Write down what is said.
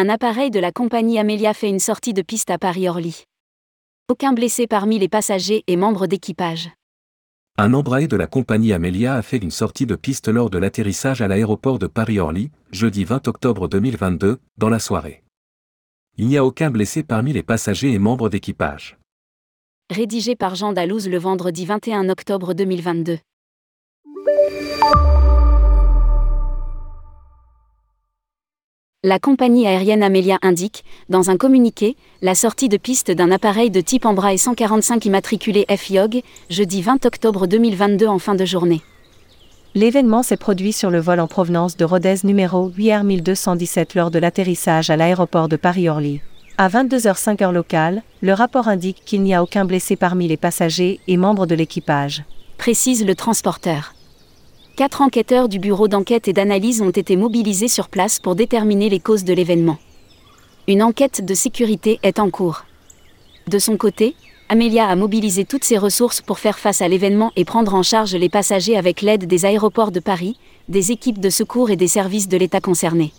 Un appareil de la compagnie Amelia fait une sortie de piste à Paris-Orly. Aucun blessé parmi les passagers et membres d'équipage. Un embraé de la compagnie Amelia a fait une sortie de piste lors de l'atterrissage à l'aéroport de Paris-Orly, jeudi 20 octobre 2022, dans la soirée. Il n'y a aucun blessé parmi les passagers et membres d'équipage. Rédigé par Jean Dalouse le vendredi 21 octobre 2022. La compagnie aérienne Amelia indique, dans un communiqué, la sortie de piste d'un appareil de type Embraer 145 immatriculé FIOG, jeudi 20 octobre 2022 en fin de journée. L'événement s'est produit sur le vol en provenance de Rodez numéro 8 1217 lors de l'atterrissage à l'aéroport de Paris-Orly. À 22h05 heure locale, le rapport indique qu'il n'y a aucun blessé parmi les passagers et membres de l'équipage. Précise le transporteur. Quatre enquêteurs du bureau d'enquête et d'analyse ont été mobilisés sur place pour déterminer les causes de l'événement. Une enquête de sécurité est en cours. De son côté, Amelia a mobilisé toutes ses ressources pour faire face à l'événement et prendre en charge les passagers avec l'aide des aéroports de Paris, des équipes de secours et des services de l'État concernés.